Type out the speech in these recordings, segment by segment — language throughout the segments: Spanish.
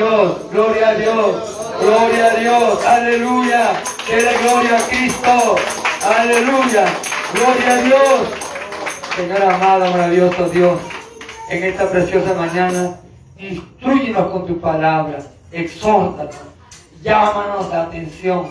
Dios, gloria a Dios, gloria a Dios, aleluya, la gloria a Cristo, aleluya, gloria a Dios. Señor amado, maravilloso Dios, en esta preciosa mañana, instruyenos con tu palabra, exhórtanos, llámanos la atención,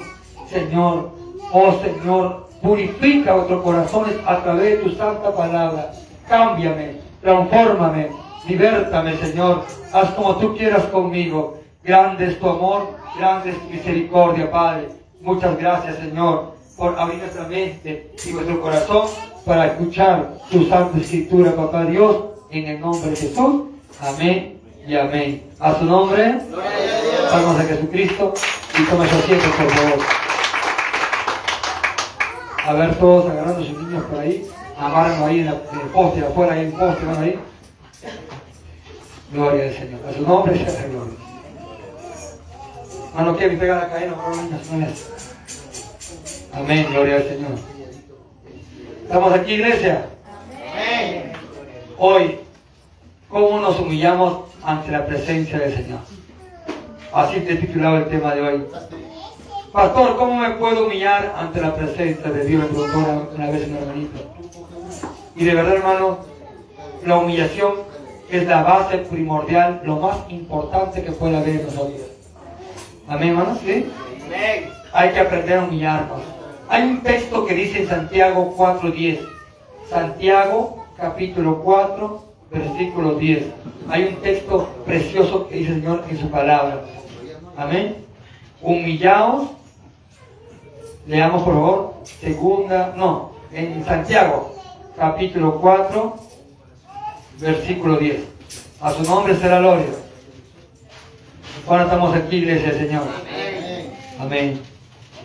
Señor, oh Señor, purifica nuestros corazones a través de tu santa palabra, cámbiame, transfórmame, Libértame, Señor. Haz como tú quieras conmigo. Grande es tu amor, grande es tu misericordia, Padre. Muchas gracias, Señor, por abrir nuestra mente y nuestro corazón para escuchar tu santa escritura, Papá Dios, en el nombre de Jesús. Amén y amén. A su nombre, vamos a Jesucristo y toma su asiento, por favor. A ver, todos agarrando sus niños por ahí, amarnos ahí en, el poste, afuera hay un poste, van ahí. Gloria al Señor. A su nombre sea la gloria. Mano, que me pega la cadena, Amén, gloria al Señor. ¿Estamos aquí, iglesia? Amén. Hoy, ¿cómo nos humillamos ante la presencia del Señor? Así te he titulado el tema de hoy. Pastor, ¿cómo me puedo humillar ante la presencia de Dios? Me una vez un hermanito. Y de verdad, hermano, la humillación es la base primordial, lo más importante que puede haber en nosotros. Amén, hermanos, ¿sí? Hay que aprender a humillarnos. Hay un texto que dice en Santiago 4.10. Santiago capítulo 4, versículo 10. Hay un texto precioso que dice el Señor en su palabra. Amén. Humillaos. Leamos por favor. Segunda, no, en Santiago capítulo 4, versículo 10. A su nombre será gloria. Ahora estamos aquí, iglesia Señor. Amén.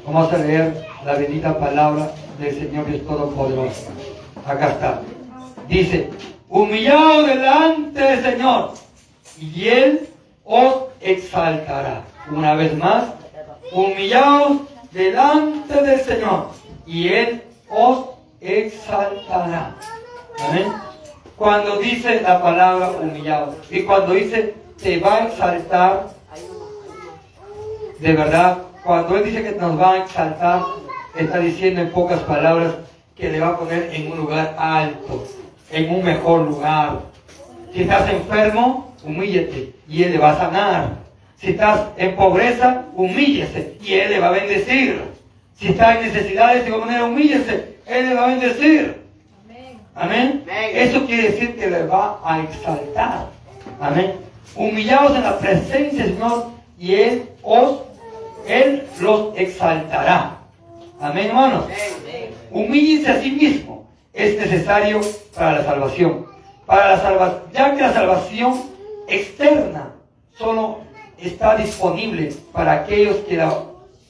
Vamos a leer la bendita palabra del Señor que es todopoderoso. Acá está. Dice, humillado delante del Señor, y Él os exaltará. Una vez más, humillados delante del Señor, y Él os exaltará. Amén cuando dice la palabra humillado. Y cuando dice te va a exaltar, de verdad, cuando Él dice que nos va a exaltar, está diciendo en pocas palabras que le va a poner en un lugar alto, en un mejor lugar. Si estás enfermo, humíllate y Él le va a sanar. Si estás en pobreza, humíllese y Él le va a bendecir. Si estás en necesidades, de alguna manera, humíllese, Él le va a bendecir. Amén. Eso quiere decir que le va a exaltar. Amén. Humillados en la presencia del Señor y Él os, Él los exaltará. Amén, hermanos. Humíllense a sí mismo. Es necesario para la salvación. Para la salvación, ya que la salvación externa solo está disponible para aquellos que,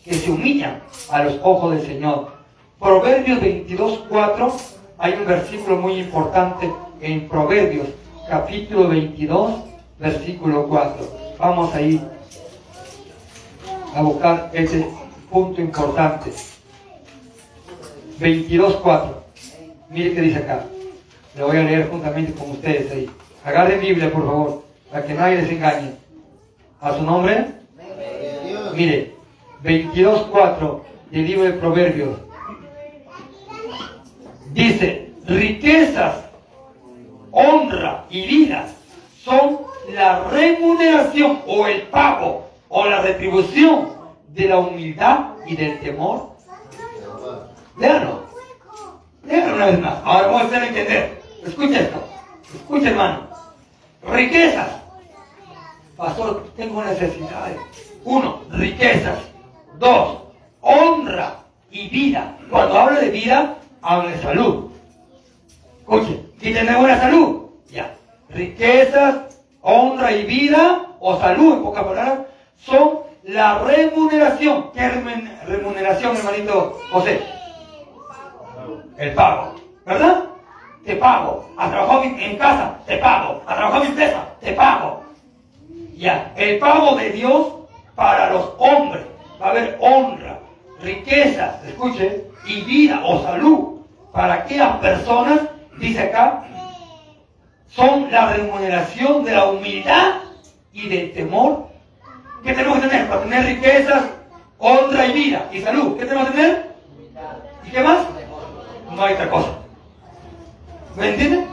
que se humillan a los ojos del Señor. Proverbios 22, 4 hay un versículo muy importante en Proverbios, capítulo 22, versículo 4. Vamos a ir a buscar ese punto importante. 22, 4. Mire qué dice acá. Lo voy a leer juntamente con ustedes ahí. Agarren Biblia, por favor, para que nadie les engañe. ¿A su nombre? Mire, 22, 4 del libro de Proverbios. Dice, riquezas, honra y vida son la remuneración o el pago o la retribución de la humildad y del temor. Léanlo. Léanlo una vez más. Ahora vamos a hacer entender. Escucha esto. Escucha, hermano. Riquezas. Pastor, tengo necesidades. Uno, riquezas. Dos, honra y vida. Cuando habla de vida, habla de salud. Escuche, y tener buena salud. Ya. Riquezas, honra y vida, o salud, en pocas palabras, son la remuneración. ¿Qué remuneración, hermanito José? El pago. ¿Verdad? Te pago. A trabajar en casa, te pago. A trabajar en empresa, te pago. Ya. El pago de Dios para los hombres. Va a haber honra, riquezas, escuche, y vida o salud para aquellas personas, dice acá, son la remuneración de la humildad y del temor ¿Qué tenemos que tener? Para tener riquezas, honra y vida y salud. ¿Qué tenemos que tener? ¿Y qué más? No hay otra cosa. ¿Me entienden?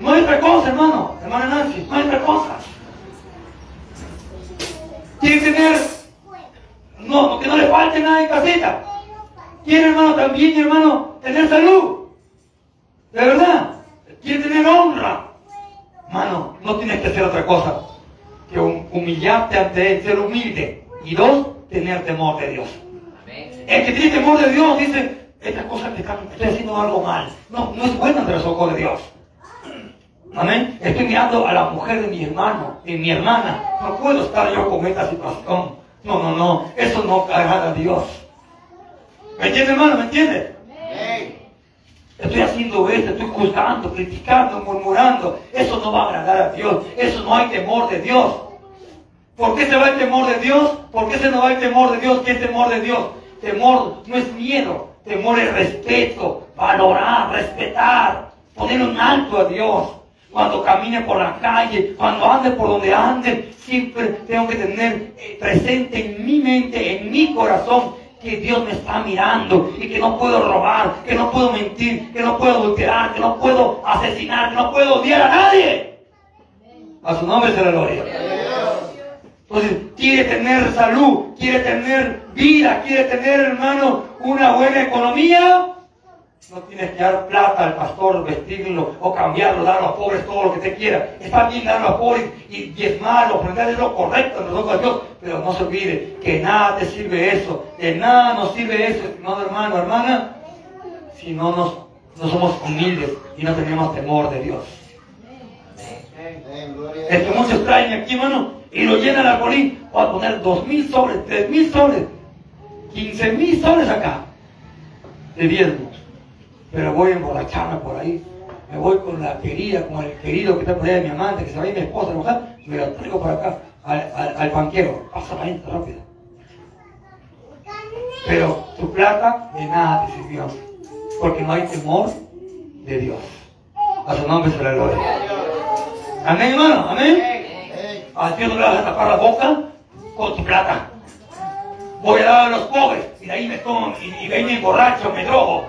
No hay otra cosa, hermano. Hermana Nancy, no hay otra cosa. Quiere tener, no, que no le falte nada en casita. Quiere, hermano, también, hermano, tener salud. De verdad. Quiere tener honra. Hermano, no tienes que hacer otra cosa que humillarte ante Él, ser humilde. Y dos, tener temor de Dios. El que tiene temor de Dios dice, esta cosa que estoy haciendo algo mal. No, no es bueno ante los ojos de Dios. Amén. Estoy mirando a la mujer de mi hermano, de mi hermana. No puedo estar yo con esta situación. No, no, no. Eso no agrada a Dios. ¿Me entiende, hermano? ¿Me entiende? Estoy haciendo esto, estoy juzgando, criticando, murmurando. Eso no va a agradar a Dios. Eso no hay temor de Dios. ¿Por qué se va el temor de Dios? ¿Por qué se nos va el temor de Dios? ¿Qué es temor de Dios? Temor no es miedo. Temor es respeto, valorar, respetar, poner un alto a Dios. Cuando camine por la calle, cuando ande por donde ande, siempre tengo que tener eh, presente en mi mente, en mi corazón, que Dios me está mirando y que no puedo robar, que no puedo mentir, que no puedo adulterar, que no puedo asesinar, que no puedo odiar a nadie. A su nombre se la gloria. Entonces, quiere tener salud, quiere tener vida, quiere tener, hermano, una buena economía. No tienes que dar plata al pastor, vestirlo o cambiarlo, dar a los pobres todo lo que te quiera. Está bien dar a los pobres y diezmarlo, aprender es lo correcto en ojos de Dios. Pero no se olvide que nada te sirve eso, de nada nos sirve eso, no hermano, hermana, si no, nos, no somos humildes y no tenemos temor de Dios. Es que muchos traen aquí, hermano, y lo llenan al bolín. Voy a poner dos mil sobres, tres mil sobres, quince mil sobres acá de diezmos pero voy a emborracharme por ahí. Me voy con la querida, con el querido que está por allá de mi amante, que se va a ir mi esposa a mujer, me lo traigo por acá, al, al, al banquero. Pasa la gente rápido. Pero tu plata de nada te sirvió, porque no hay temor de Dios. A su nombre se la gloria. Amén, hermano, amén. A Dios no le vas a tapar la boca con tu plata. Voy a dar a los pobres y de ahí me tomo, y, y de ahí me emborracho, me drogo.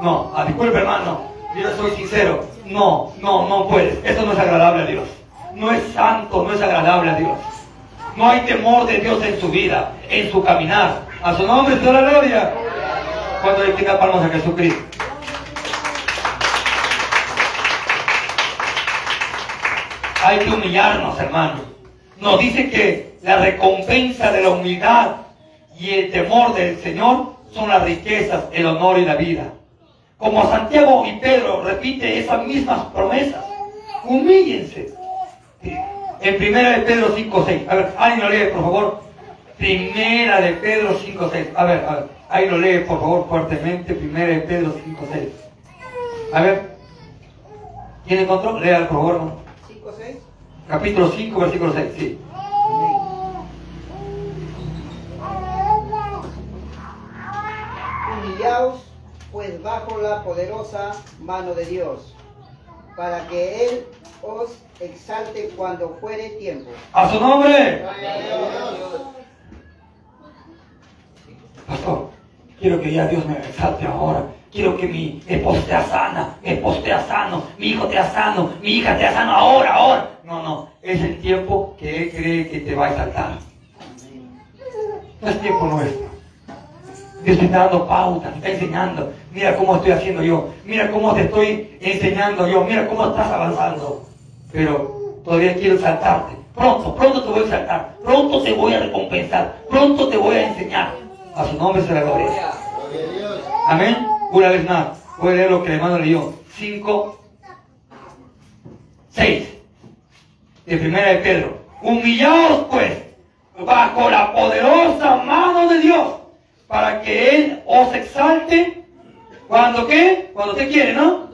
No, ah, disculpe hermano, yo soy sincero. No, no, no puedes. Eso no es agradable a Dios. No es santo, no es agradable a Dios. No hay temor de Dios en su vida, en su caminar. A su nombre sea la gloria. Cuando le quita palmas a Jesucristo. Hay que humillarnos, hermano. Nos dice que la recompensa de la humildad y el temor del Señor son las riquezas, el honor y la vida. Como Santiago y Pedro repite esas mismas promesas. Humíllense. En primera de Pedro 5.6. A ver, alguien lo lee, por favor. Primera de Pedro 5.6. A ver, a ver. Ahí lo lee, por favor, fuertemente. Primera de Pedro 5.6. A ver. ¿Quién encontró? Lea, por favor. 5.6. Capítulo 5, versículo 6. Sí. Humillaos bajo la poderosa mano de Dios, para que Él os exalte cuando fuere tiempo. A su nombre. Pastor, quiero que ya Dios me exalte ahora. Quiero que mi esposa sea sana, mi esposo sea sano, mi hijo sea sano, mi hija sea sano ahora, ahora. No, no, es el tiempo que Él cree que te va a exaltar. No es tiempo nuestro. Dios te está dando pautas, está enseñando. Mira cómo estoy haciendo yo. Mira cómo te estoy enseñando yo. Mira cómo estás avanzando. Pero todavía quiero saltarte. Pronto, pronto te voy a saltar. Pronto te voy a recompensar. Pronto te voy a enseñar. A su nombre se la gloria. Amén. Una vez más. Voy a leer lo que el hermano leyó. 5, 6. De primera de Pedro. Humillaos pues bajo la poderosa mano de Dios para que Él os exalte. ¿Cuando qué? Cuando usted quiere, ¿no?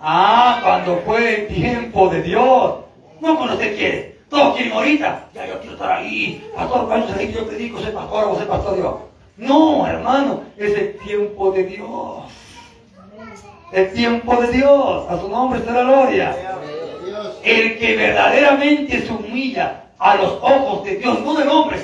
Ah, cuando fue el tiempo de Dios. No cuando usted quiere. Todos quieren ahorita. Ya yo quiero estar ahí. Pastor, cuando se yo predico, soy pastor, o soy pastor Dios. No, hermano, es el tiempo de Dios. El tiempo de Dios. A su nombre será gloria. El que verdaderamente se humilla a los ojos de Dios, no del hombre.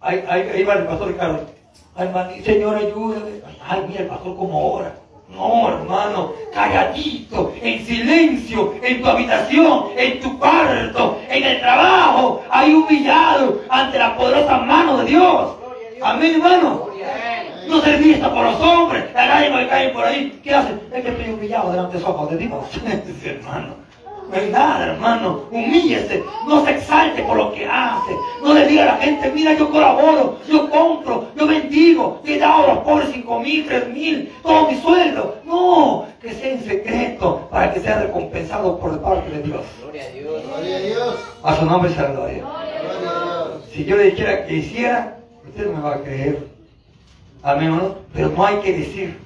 Ahí, ahí, ahí va el pastor Ricardo. Man, Señor, ayúdame. Ay, mira el pastor como ora. No, hermano, calladito, en silencio, en tu habitación, en tu cuarto, en el trabajo, hay humillado ante la poderosa mano de Dios. Amén, hermano. No ser visto por los hombres, la nadie me cae por ahí. ¿Qué hace? Es que estoy humillado delante de los ojos hermano. No hay nada, hermano. Humíllese. No se exalte por lo que hace. No le diga a la gente, mira, yo colaboro, yo compro, yo bendigo, le he dado a los pobres cinco mil, tres mil, todo mi sueldo. No, que sea en secreto para que sea recompensado por parte de Dios. Gloria a Dios. Gloria a Dios. A su nombre sea la gloria. Si yo le dijera que hiciera, usted no me va a creer. Amén, ¿no? Pero no hay que decir.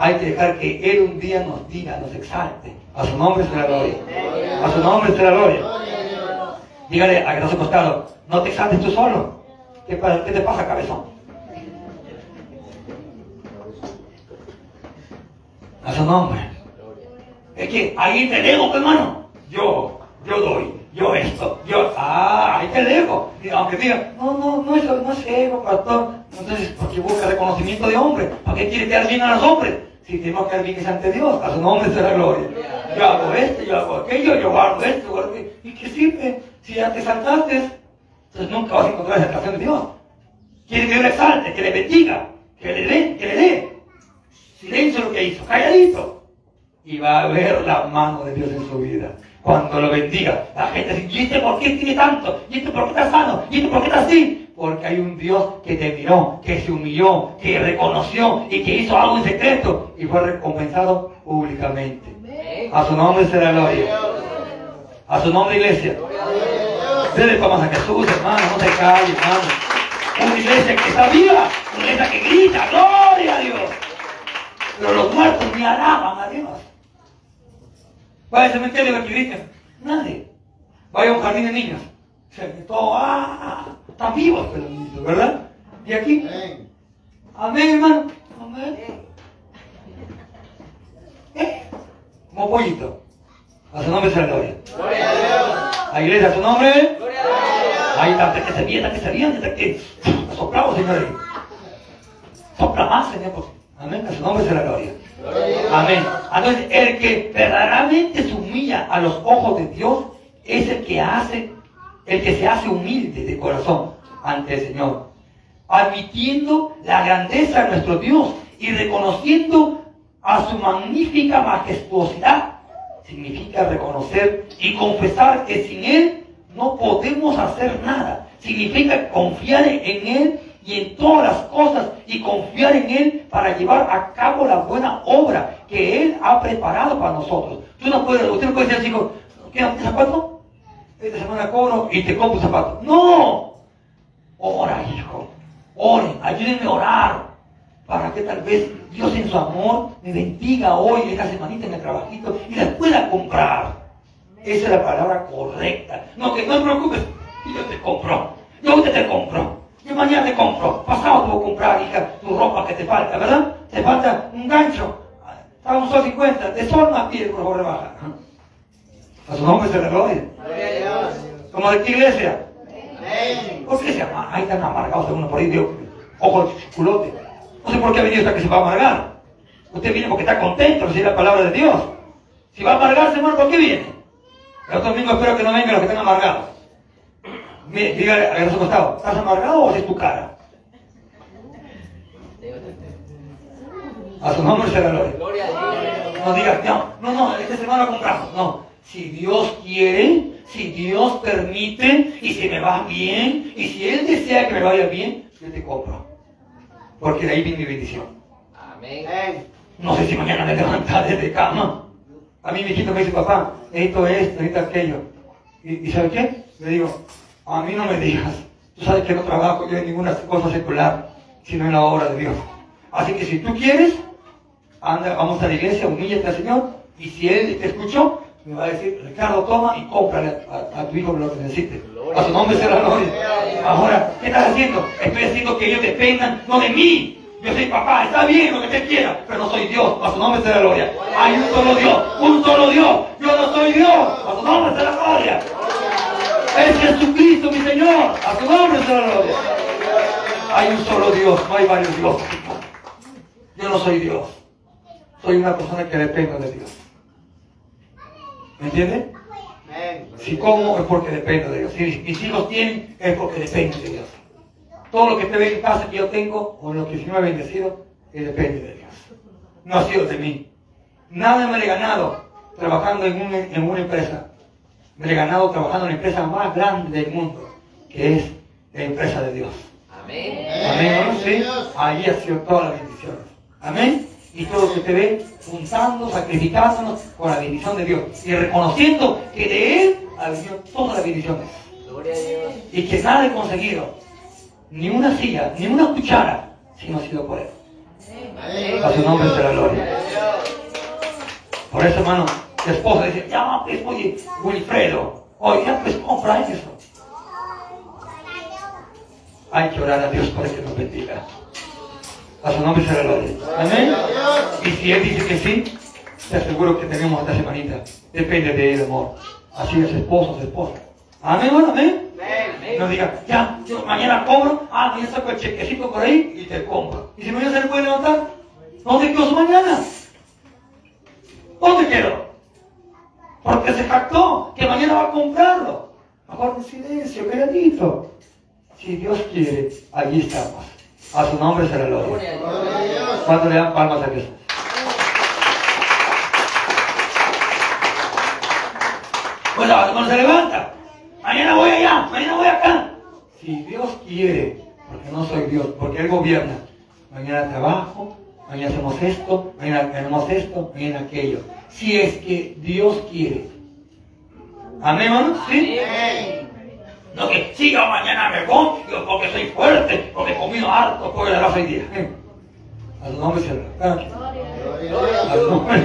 Hay que dejar que Él un día nos diga, nos exalte. A su nombre será gloria. A su nombre será gloria. Dígale a que costado, no te exaltes tú solo. ¿Qué, ¿Qué te pasa, cabezón? A su nombre. Es que ahí te ego, hermano. Yo, yo doy, yo esto, yo, ah, ahí te. Y aunque diga, no, no, no es, no es ego, pastor. Entonces, porque busca reconocimiento de hombre. ¿Para qué quiere quedar bien a los hombres? Si tenemos que bien ante Dios, a su nombre será gloria. Yo hago esto, yo hago aquello, yo guardo esto, guardo aquello. ¿Y qué sirve? Si ya te saltaste, entonces nunca vas a encontrar la exaltación de Dios. Quiere que Dios le exalte, que le bendiga, que le dé, que le dé. Silencio lo que hizo, calladito. Y va a ver la mano de Dios en su vida. Cuando lo bendiga, la gente dice, ¿y este por qué tiene tanto? ¿Y este por qué está sano? ¿Y este por qué está así? Porque hay un Dios que te miró, que se humilló, que reconoció y que hizo algo en secreto y fue recompensado públicamente. A su nombre será gloria. A su nombre, iglesia. Dele palmas a Jesús, hermano, no se calle, hermano. Una iglesia que está viva, una iglesia que grita, gloria a Dios. Pero los muertos ni alaban a Dios. Vaya al cementerio y que griten. Nadie. Vaya a un jardín de niños. Se todo, ah, están vivos, pero, ¿verdad? Y aquí. Amén, hermano. Amén. ¿Eh? Como pollito. A su nombre se la gloria. Gloria a Dios. La iglesia a su nombre. Gloria a Dios. Ahí está, que se viene, que se viene, que soplamos, señores. Sopla más, Señor. Amén. A su nombre se la gloria. Amén. Entonces, el que verdaderamente se humilla a los ojos de Dios es el que hace, el que se hace humilde de corazón ante el Señor, admitiendo la grandeza de nuestro Dios y reconociendo a su magnífica majestuosidad. Significa reconocer y confesar que sin Él no podemos hacer nada. Significa confiar en Él y en todas las cosas y confiar en Él para llevar a cabo la buena obra que Él ha preparado para nosotros. Tú no puedes, usted no puede decir, chico, ¿quieres zapato? Esta semana cobro y te compro un zapato. ¡No! Ora, hijo. Oren, ayúdenme a orar. Para que tal vez Dios en su amor me bendiga hoy, esta semanita en el trabajito y las pueda comprar. Esa es la palabra correcta. No, que no te preocupes. Yo te compro. Yo te, te compro. Yo mañana te compro. Pasado te voy a comprar, hija, tu ropa que te falta, ¿verdad? Te falta un gancho. Está un sol 50. De sol más pide, por favor, rebaja. A su nombre se le gloria. Como de qué iglesia. ¿Por qué se llama? Ahí están amargados uno por ahí, Dios. Ojo de culote. No sé por qué ha venido hasta que se va a amargar. Usted viene porque está contento, recibir la palabra de Dios. Si va a amargarse, hermano, ¿por qué viene? El otro domingo espero que no vengan los que están amargados. Mire, dígale a su costado, ¿estás amargado o es tu cara? A su nombre se la gloria. No digas, no, no, no, esta semana compramos. No, si Dios quiere, si Dios permite, y si me va bien, y si Él desea que me vaya bien, yo te compro. Porque de ahí viene mi bendición. Amén. No sé si mañana me levantaré de cama. A mí mi hijito me dice, papá, necesito esto, necesito aquello. ¿Y, ¿Y sabe qué? Le digo, a mí no me digas. Tú sabes que no trabajo yo en ninguna cosa secular, sino en la obra de Dios. Así que si tú quieres, anda, vamos a la iglesia, humíllate al Señor, y si Él te escuchó, me va a decir, Ricardo, toma y cómprale a, tu hijo lo que necesite. A su nombre será gloria. Ahora, ¿qué estás haciendo? Estoy haciendo que ellos dependan, no de mí. Yo soy papá, está bien lo que te quiera, pero no soy Dios. A su nombre será gloria. Hay un solo Dios, un solo Dios. Yo no soy Dios. A su nombre será gloria. Es Jesucristo, mi Señor. A su nombre se gloria. Hay un solo Dios, no hay varios dioses. Yo no soy Dios. Soy una persona que depende de Dios. ¿Me entiende? Si como es porque depende de Dios. Si mis hijos tienen es porque depende de Dios. Todo lo que te ve en casa que yo tengo o lo que se me ha bendecido es depende de Dios. No ha sido de mí. Nada me he ganado trabajando en, en una empresa. Me he ganado trabajando en la empresa más grande del mundo, que es la empresa de Dios. Amén. Amén. ¿Sí? Ahí ha sido todas las bendiciones. Amén. Y todo lo que te ve juntando, sacrificándonos por la bendición de Dios. Y reconociendo que de Él ha venido todas las bendiciones. Gloria a Dios. Y que nada he conseguido. Ni una silla, ni una cuchara, si no ha sido por Él. Amén. A su nombre será gloria. Por eso, hermano, esposa dice, ya, pues, oye, Wilfredo, ya, pues, compra eso. Hay que orar a Dios para que nos bendiga. A su nombre será gloria. Amén. Y si Él dice que sí, te aseguro que tenemos esta semanita. Depende de Él, amor. Así es esposo, esposa. Amén, bueno, amén. No diga, ya, yo mañana cobro, ah, mañana saco el chequecito por ahí y te compro. Y si mañana se le puede levantar, ¿dónde quedó su mañana? ¿Dónde quedó? Porque se jactó que mañana va a comprarlo. Mejor en silencio, calladito. Si Dios quiere, allí estamos. A su nombre será gloria. ¿Cuánto le dan palmas a Jesús? Pues cuando se levanta, mañana voy allá, mañana voy acá. Si Dios quiere, porque no soy Dios, porque Él gobierna, mañana trabajo, mañana hacemos esto, mañana tenemos esto, mañana aquello. Si es que Dios quiere. Amén, hermano. ¿Sí? No que si yo mañana me voy, porque soy fuerte, porque he comido harto, porque la raza y día. A su nombre se lo A su nombre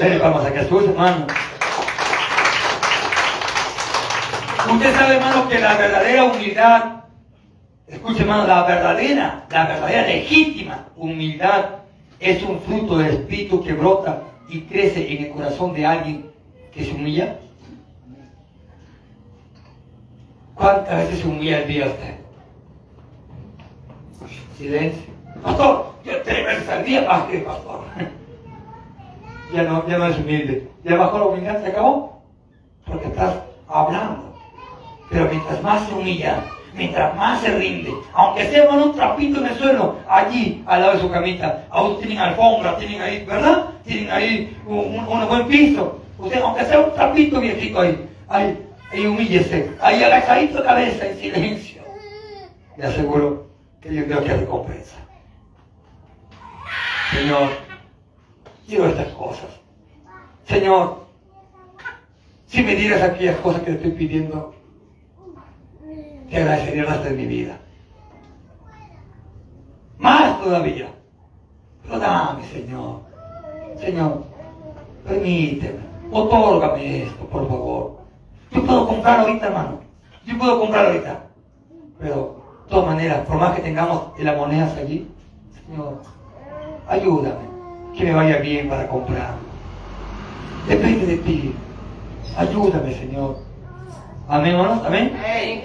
se Vamos a Jesús, hermano. Usted sabe, hermano, que la verdadera humildad, escuche, hermano, la verdadera, la verdadera legítima humildad es un fruto del espíritu que brota y crece en el corazón de alguien que se humilla. ¿Cuántas veces se humilla el día usted? Silencio. Pastor, yo tres veces al día, ah, qué pastor. ya, no, ya no es humilde. Ya bajó la humildad, se acabó. Porque estás hablando. Pero mientras más se humilla, mientras más se rinde, aunque sea con un trapito en el suelo, allí al lado de su camita, aún tienen alfombra, tienen ahí, ¿verdad? Tienen ahí un, buen piso. Usted, aunque sea un trapito viejito ahí, ahí y humíllese, ahí agachadito cabeza en silencio. Le aseguro que yo creo que recompensa. Señor, quiero estas cosas. Señor, si me dieras aquellas cosas que te estoy pidiendo, te agradecería el resto de mi vida. Más todavía. Pero dame, Señor. Señor, permíteme, otórgame esto, por favor. Yo puedo comprar ahorita, hermano. Yo puedo comprar ahorita. Pero, de todas maneras, por más que tengamos las monedas allí, Señor, ayúdame, que me vaya bien para comprar. Depende de ti. Ayúdame, Señor. Amén, hermanos, amén.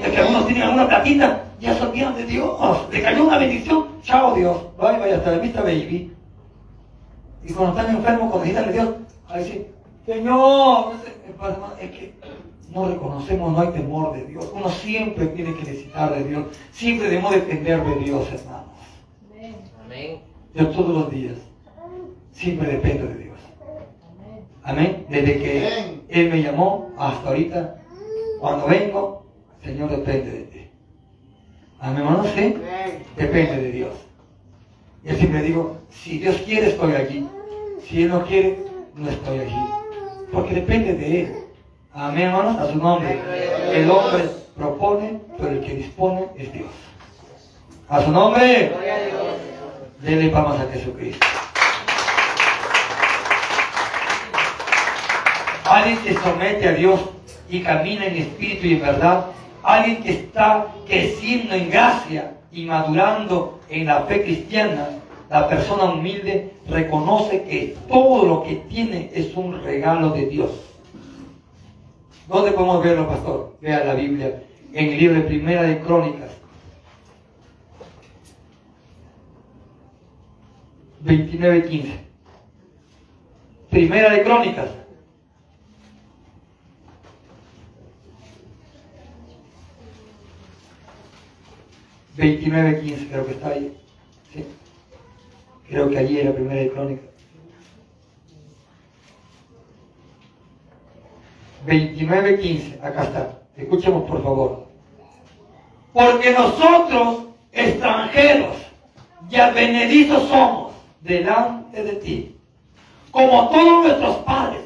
Es que algunos tienen alguna platita, ya se olvidan de Dios. Le cayó una bendición, chao Dios. Vaya, vaya, hasta la vista, baby. Y cuando están enfermos, cuando necesitan de Dios, ahí sí, Señor, es que no reconocemos, no hay temor de Dios. Uno siempre tiene que necesitar de Dios. Siempre debemos depender de Dios, hermanos. Amén. Yo todos los días siempre dependo de Dios. Amén. Desde que Él me llamó hasta ahorita, cuando vengo, Señor depende de ti. Amén, hermanos, sí. Depende de Dios. Yo siempre digo, si Dios quiere, estoy allí. Si Él no quiere, no estoy allí. Porque depende de Él. Amén, hermanos, a su nombre. El hombre propone, pero el que dispone es Dios. A su nombre. Dele palmas a Jesucristo. Alguien que somete a Dios y camina en espíritu y en verdad. Alguien que está creciendo en gracia y madurando en la fe cristiana. La persona humilde reconoce que todo lo que tiene es un regalo de Dios ¿Dónde podemos verlo, pastor? Vea la Biblia en el libro de Primera de Crónicas. 29.15. Primera de Crónicas. Veintinueve quince, creo que está ahí. Sí. Creo que allí era primera de crónica. 29.15, acá está. Escuchemos por favor. Porque nosotros, extranjeros y advenedizos somos delante de ti, como todos nuestros padres,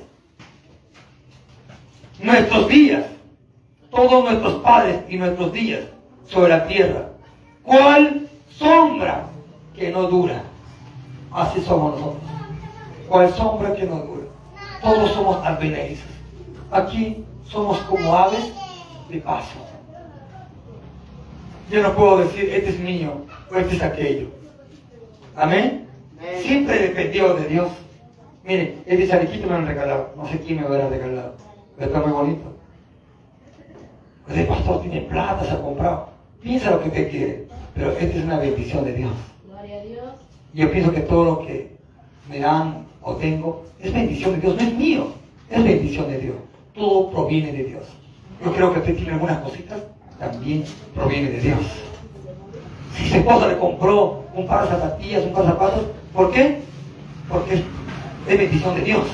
nuestros días, todos nuestros padres y nuestros días sobre la tierra. ¿Cuál sombra que no dura? Así somos nosotros. ¿Cuál sombra que no dura? Todos somos advenedizos. Aquí somos como aves de paso. Yo no puedo decir, este es mío o este es aquello. Amén. Siempre dependió de Dios. Mire, este chalequito me lo han regalado. No sé quién me lo habrá regalado. Pero está muy bonito. El pastor tiene plata, se ha comprado. Piensa lo que usted quiere. Pero esta es una bendición de Dios. Gloria a Dios. Yo pienso que todo lo que me dan o tengo es bendición de Dios, no es mío, es bendición de Dios. Todo proviene de Dios. Yo creo que usted tiene algunas cositas, también proviene de Dios. Si su esposa le compró un par de zapatillas, un par de zapatos, ¿por qué? Porque es bendición de Dios.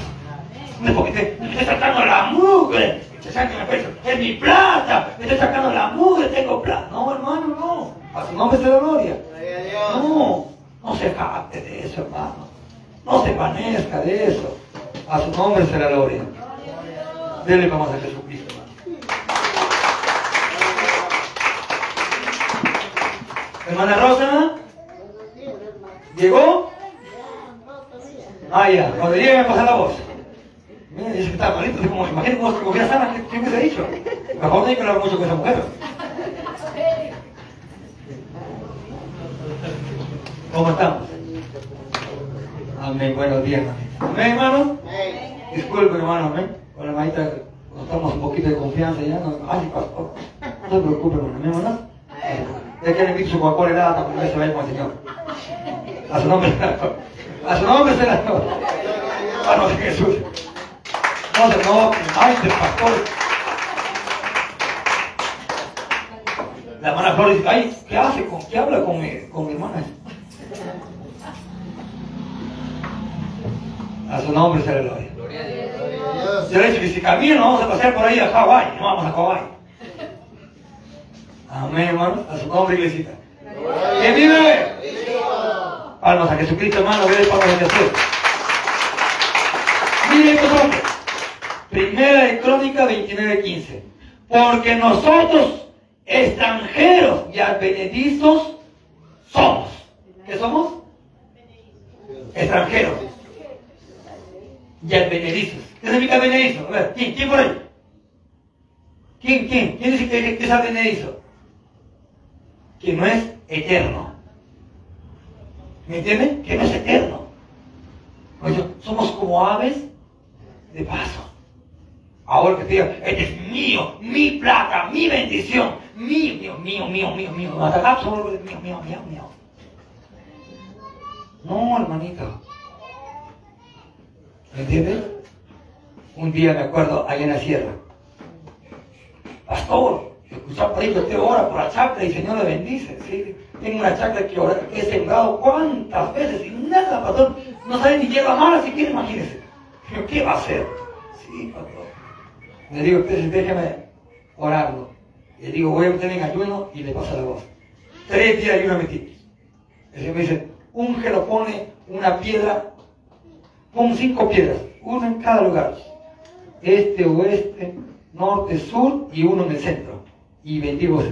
No es porque te, me estoy sacando la mugre, estoy sacando la peso, es mi plata, me estoy sacando la mugre, tengo plata. No, hermano, no. A su nombre se la gloria. No, no se jacte de eso, hermano. No se panezca de eso. A su nombre se la gloria. Dele vamos a Jesucristo, hermano. Hermana Rosa, ¿llegó? Ah, ya, cuando llegue me pasa la voz. Mira, dice que está malito, como, imagínate cómo cogiera sana, ¿qué, ¿qué hubiese dicho? Mejor no hay que hablar mucho con esa mujer. ¿Cómo estamos? Amén, buenos días. Amén, hermano. Disculpe, hermano, amén. Con la hermanita nos estamos un poquito de confianza ya. No, ay, pastor. No se preocupe, hermano, amén, ¿verdad? Ya que le invito su Coca-Cola helada para que no se vaya con el Señor. A su nombre será. A su nombre será. Hermano de Jesús. No se no, ay, del pastor. La hermana Flor dice, ay, ¿qué hace? ¿Con, ¿Qué habla con mi, con mi hermana? Su nombre se le gloria. Yo le que si camino vamos a pasear por ahí a Hawái, no vamos a Hawái. Amén, hermano. A su nombre, iglesita. ¿Quién vive? Palmas a Jesucristo, hermano. Ve palmas a Jesús. Miren estos hombres. Primera de Crónica 29:15. Porque nosotros, extranjeros y advenedizos, somos. ¿Qué somos? Extranjeros y advenedizos. ¿Qué significa advenedizo? A ver, ¿quién? ¿Quién por ahí? ¿Quién? ¿Quién? ¿Quién dice que, que es advenedizo? Que no es eterno. ¿Me entienden? Que no es eterno. Somos como aves de paso. Ahora que te diga, este es mío, mi plata, mi bendición, mío, mío, mío, mío, mío, mío. Mío, mío, mío, mío. No, hermanito. ¿Me entiendes? Un día me acuerdo allá en la sierra. Pastor, escuchaba por ahí que usted ora por la chacra y Señor le bendice. ¿sí? Tengo una chacra que, he sembrado cuántas veces y nada, pastor. No sabe ni hierba mala si quiere, imagínese. Digo, ¿qué va a hacer? Sí, pastor. Le digo, entonces déjeme orarlo. Le digo, voy a meter en ayuno y le pasa la voz. Tres días de ayuno metí. El Señor me dice, úngelo, pone una piedra Pon cinco piedras, uno en cada lugar. Este, oeste, norte, sur y uno en el centro. Y bendigo ese.